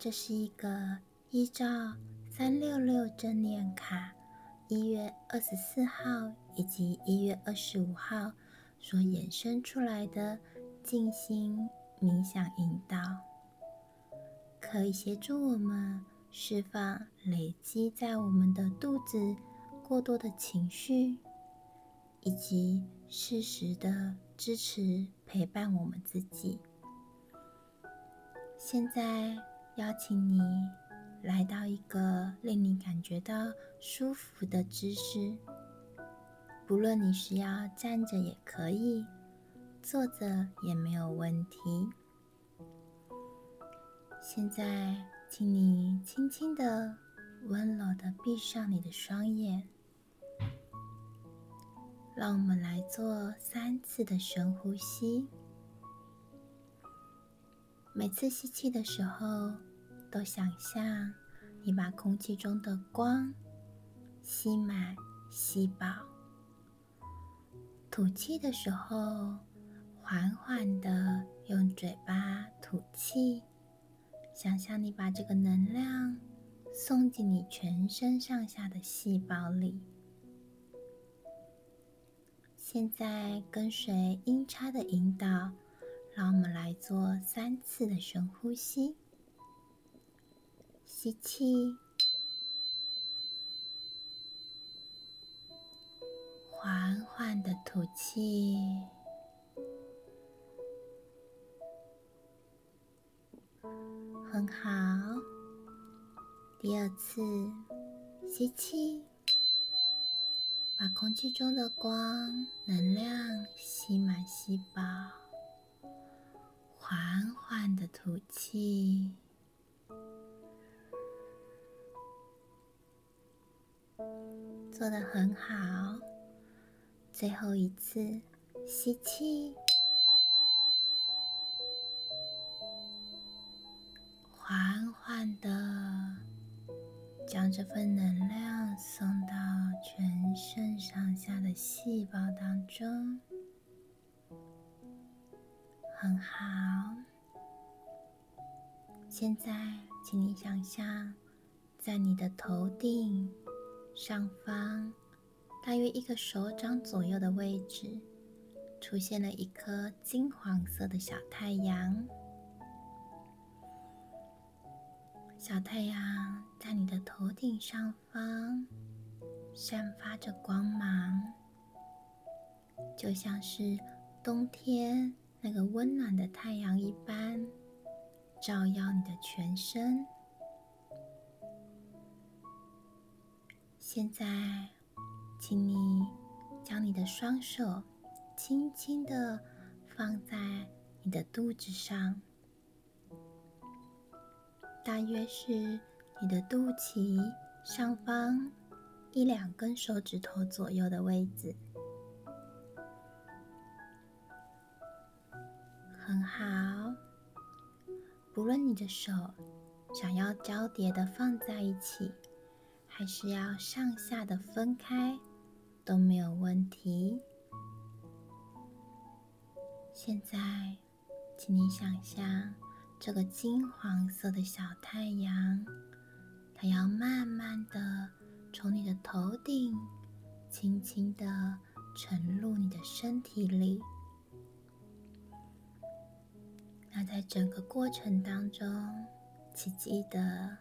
这是一个依照三六六正念卡一月二十四号以及一月二十五号所衍生出来的静心冥想引导，可以协助我们释放累积在我们的肚子过多的情绪，以及适时的支持陪伴我们自己。现在邀请你来到一个令你感觉到舒服的姿势，不论你是要站着也可以，坐着也没有问题。现在，请你轻轻的、温柔的闭上你的双眼，让我们来做三次的深呼吸。每次吸气的时候，都想象你把空气中的光吸满、吸饱；吐气的时候，缓缓的用嘴巴吐气，想象你把这个能量送进你全身上下的细胞里。现在跟随音叉的引导。让我们来做三次的深呼吸，吸气，缓缓的吐气，很好。第二次，吸气，把空气中的光能量吸满、吸饱。缓缓的吐气，做的很好。最后一次吸气，缓缓的将这份能量送到全身上下的细胞当中。很好，现在请你想象，在你的头顶上方，大约一个手掌左右的位置，出现了一颗金黄色的小太阳。小太阳在你的头顶上方散发着光芒，就像是冬天。那个温暖的太阳一般，照耀你的全身。现在，请你将你的双手轻轻的放在你的肚子上，大约是你的肚脐上方一两根手指头左右的位置。很好，不论你的手想要交叠的放在一起，还是要上下的分开，都没有问题。现在，请你想象这个金黄色的小太阳，它要慢慢的从你的头顶，轻轻的沉入你的身体里。那在整个过程当中，请记得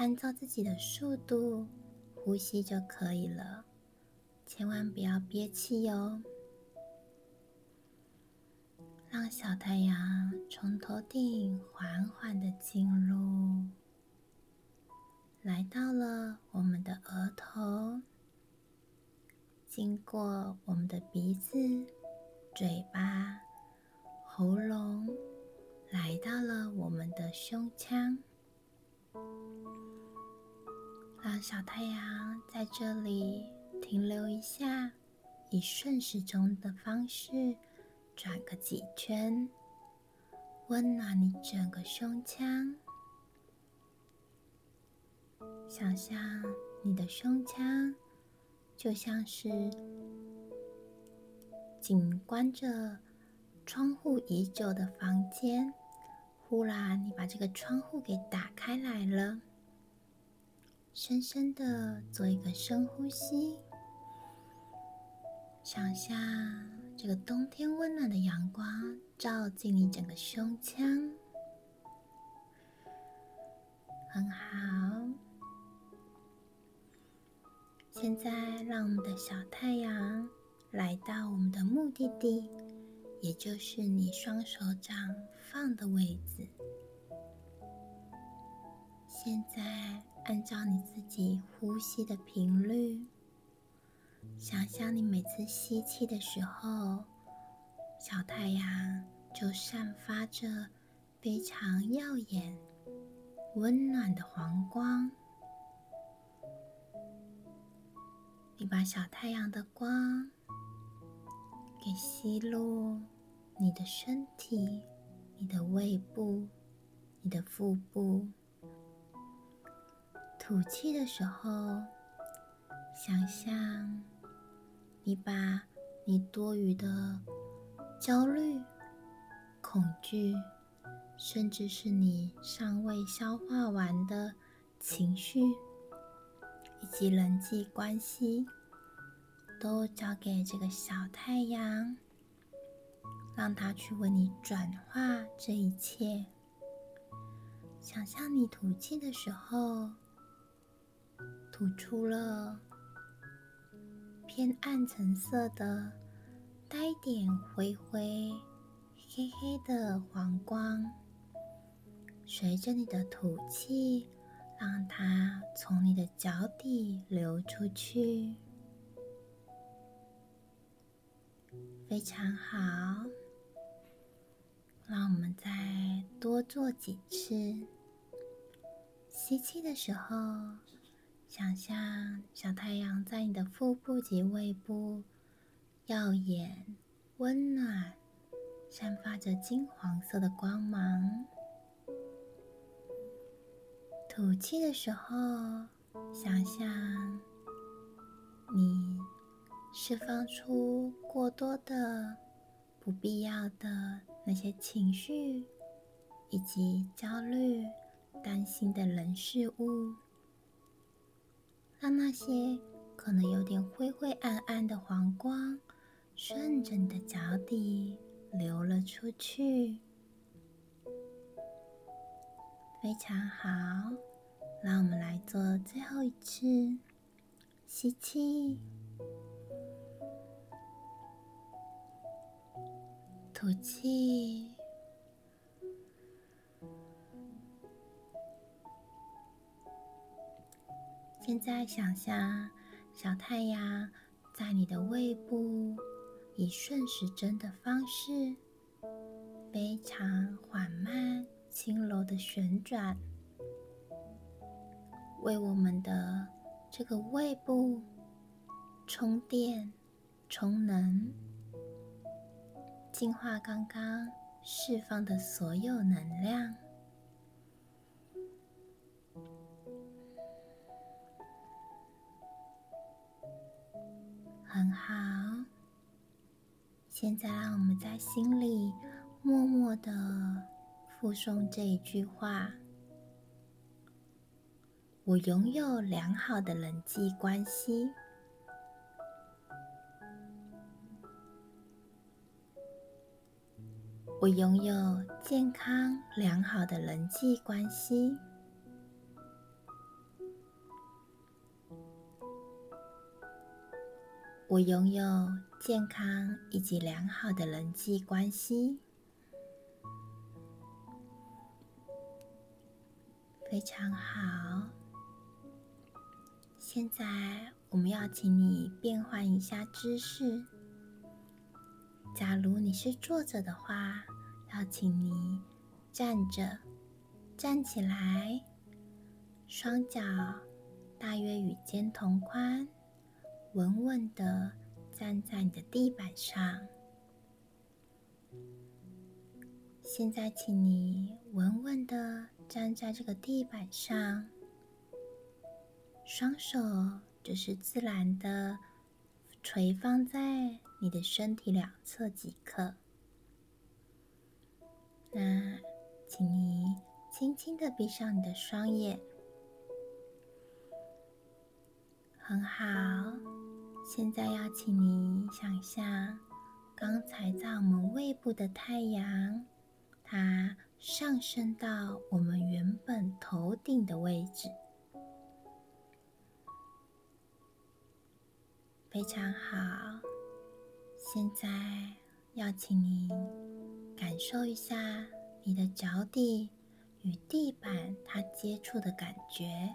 按照自己的速度呼吸就可以了，千万不要憋气哟。让小太阳从头顶缓缓的进入，来到了我们的额头，经过我们的鼻子、嘴巴、喉咙。来到了我们的胸腔，让小太阳在这里停留一下，以顺时钟的方式转个几圈，温暖你整个胸腔。想象你的胸腔就像是紧关着窗户已久的房间。忽然，你把这个窗户给打开来了，深深的做一个深呼吸，想象这个冬天温暖的阳光照进你整个胸腔，很好。现在，让我们的小太阳来到我们的目的地。也就是你双手掌放的位置。现在按照你自己呼吸的频率，想象你每次吸气的时候，小太阳就散发着非常耀眼、温暖的黄光。你把小太阳的光。给吸入你的身体、你的胃部、你的腹部。吐气的时候，想象你把你多余的焦虑、恐惧，甚至是你尚未消化完的情绪，以及人际关系。都交给这个小太阳，让它去为你转化这一切。想象你吐气的时候，吐出了偏暗橙色的、带一点灰灰、黑黑的黄光，随着你的吐气，让它从你的脚底流出去。非常好，让我们再多做几次。吸气的时候，想象小太阳在你的腹部及胃部耀眼、温暖，散发着金黄色的光芒。吐气的时候，想象你。释放出过多的、不必要的那些情绪，以及焦虑、担心的人事物，让那些可能有点灰灰暗暗的黄光，顺着你的脚底流了出去。非常好，让我们来做最后一次吸气。吐气。现在想象小太阳在你的胃部以顺时针的方式，非常缓慢、轻柔的旋转，为我们的这个胃部充电、充能。净化刚刚释放的所有能量，现在，让我们在心里默默的附诵这一句话：“我拥有良好的人际关系。”我拥有健康良好的人际关系。我拥有健康以及良好的人际关系，非常好。现在我们要请你变换一下姿势。假如你是坐着的话，要请你站着，站起来，双脚大约与肩同宽，稳稳的站在你的地板上。现在，请你稳稳的站在这个地板上，双手就是自然的垂放在你的身体两侧即可。那请你轻轻的闭上你的双眼。很好，现在要请你想象，刚才在我们胃部的太阳，它上升到我们原本头顶的位置，非常好。现在要请你感受一下你的脚底与地板它接触的感觉。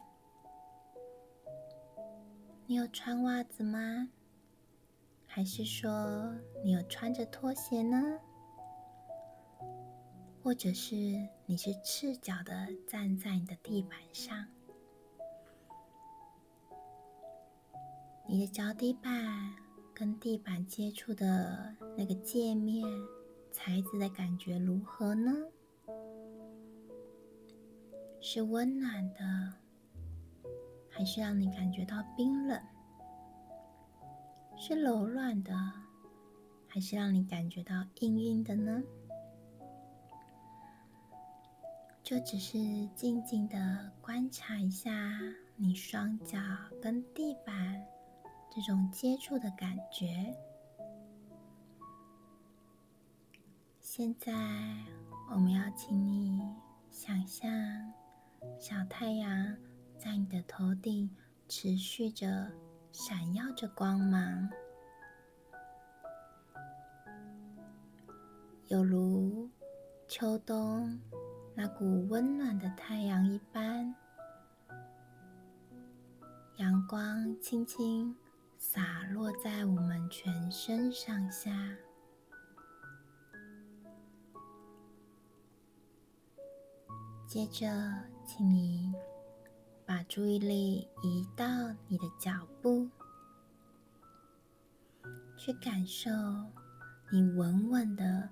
你有穿袜子吗？还是说你有穿着拖鞋呢？或者是你是赤脚的站在你的地板上？你的脚底板跟地板接触的那个界面材质的感觉如何呢？是温暖的？还是让你感觉到冰冷，是柔软的，还是让你感觉到硬硬的呢？就只是静静的观察一下你双脚跟地板这种接触的感觉。现在我们要请你想象小太阳。在你的头顶持续着闪耀着光芒，有如秋冬那股温暖的太阳一般。阳光轻轻洒落在我们全身上下，接着，请你。把注意力移到你的脚步，去感受你稳稳的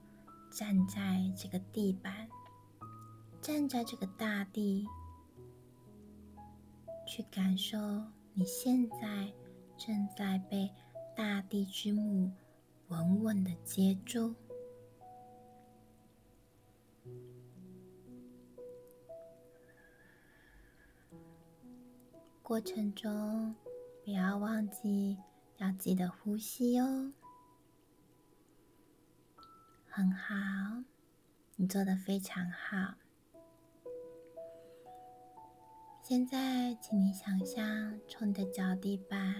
站在这个地板，站在这个大地，去感受你现在正在被大地之母稳稳的接住。过程中，不要忘记要记得呼吸哦。很好，你做的非常好。现在，请你想象，从你的脚底板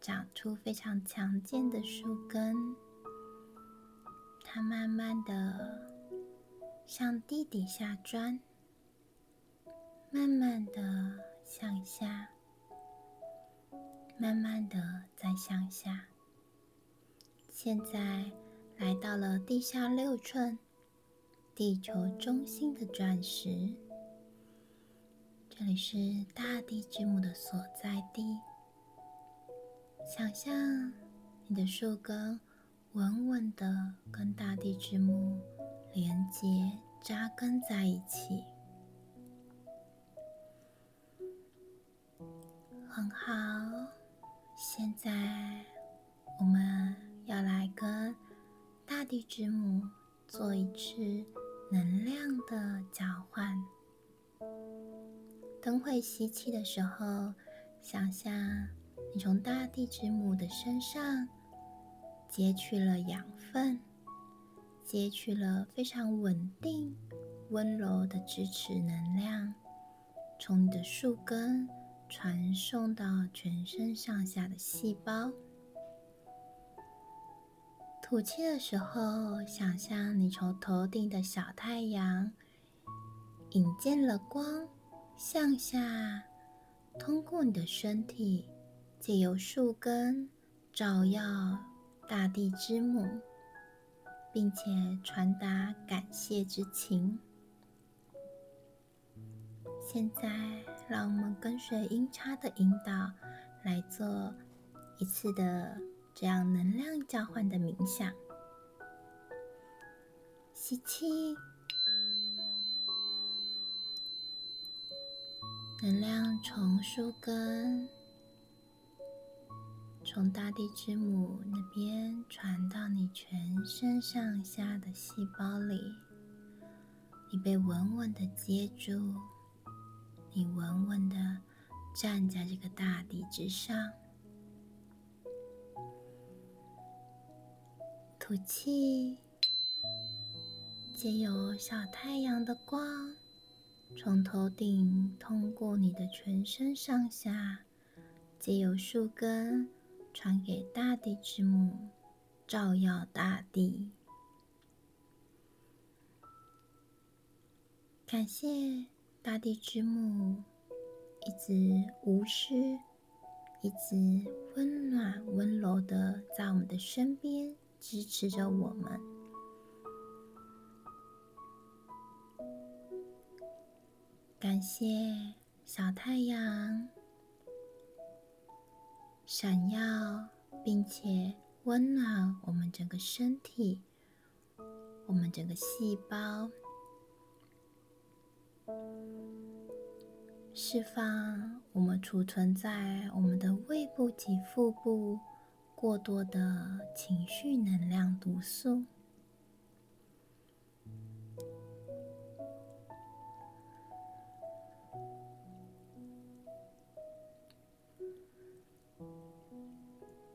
长出非常强健的树根，它慢慢的向地底下钻，慢慢的向下。慢慢的再向下，现在来到了地下六寸，地球中心的钻石。这里是大地之母的所在地。想象你的树根稳稳的跟大地之母连接、扎根在一起，很好。现在，我们要来跟大地之母做一次能量的交换。等会吸气的时候，想象你从大地之母的身上截取了养分，截取了非常稳定、温柔的支持能量，从你的树根。传送到全身上下的细胞。吐气的时候，想象你从头顶的小太阳引进了光，向下通过你的身体，借由树根照耀大地之母，并且传达感谢之情。现在。让我们跟随音叉的引导来做一次的这样能量交换的冥想。吸气，能量从树根、从大地之母那边传到你全身上下的细胞里，你被稳稳的接住，你稳稳的站在这个大地之上。吐气，借由小太阳的光，从头顶通过你的全身上下，借由树根传给大地之母，照耀大地。感谢大地之母，一直无私、一直温暖、温柔的在我们的身边。支持着我们，感谢小太阳闪耀，并且温暖我们整个身体，我们整个细胞，释放我们储存在我们的胃部及腹部。过多的情绪能量毒素，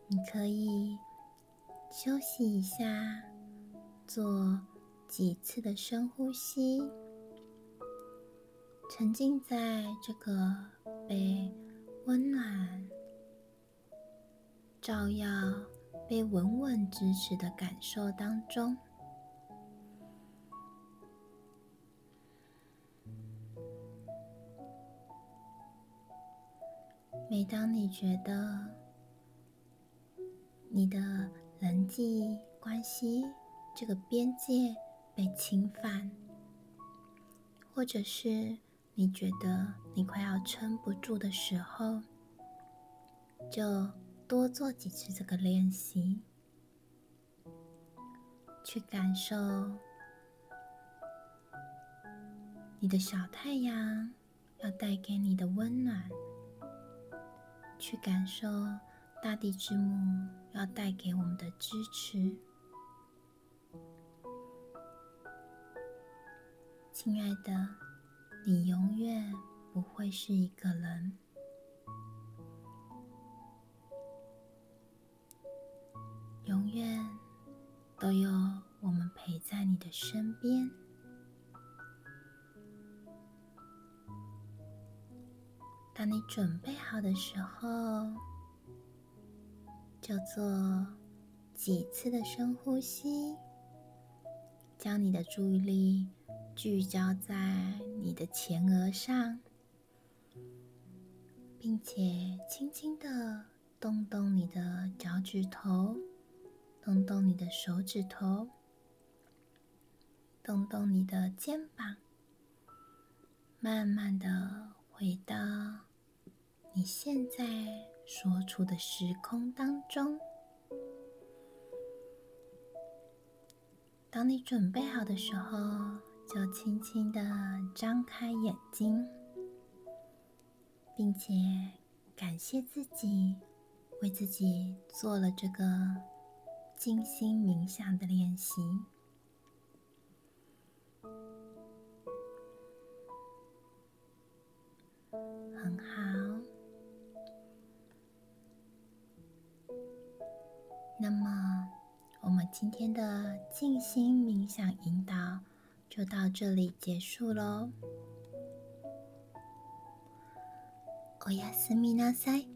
你可以休息一下，做几次的深呼吸，沉浸在这个被温暖。照耀被稳稳支持的感受当中。每当你觉得你的人际关系这个边界被侵犯，或者是你觉得你快要撑不住的时候，就。多做几次这个练习，去感受你的小太阳要带给你的温暖，去感受大地之母要带给我们的支持。亲爱的，你永远不会是一个人。永远都有我们陪在你的身边。当你准备好的时候，就做几次的深呼吸，将你的注意力聚焦在你的前额上，并且轻轻的动动你的脚趾头。动动你的手指头，动动你的肩膀，慢慢的回到你现在所处的时空当中。当你准备好的时候，就轻轻的张开眼睛，并且感谢自己为自己做了这个。静心冥想的练习很好。那么，我们今天的静心冥想引导就到这里结束喽。おやすみなさい。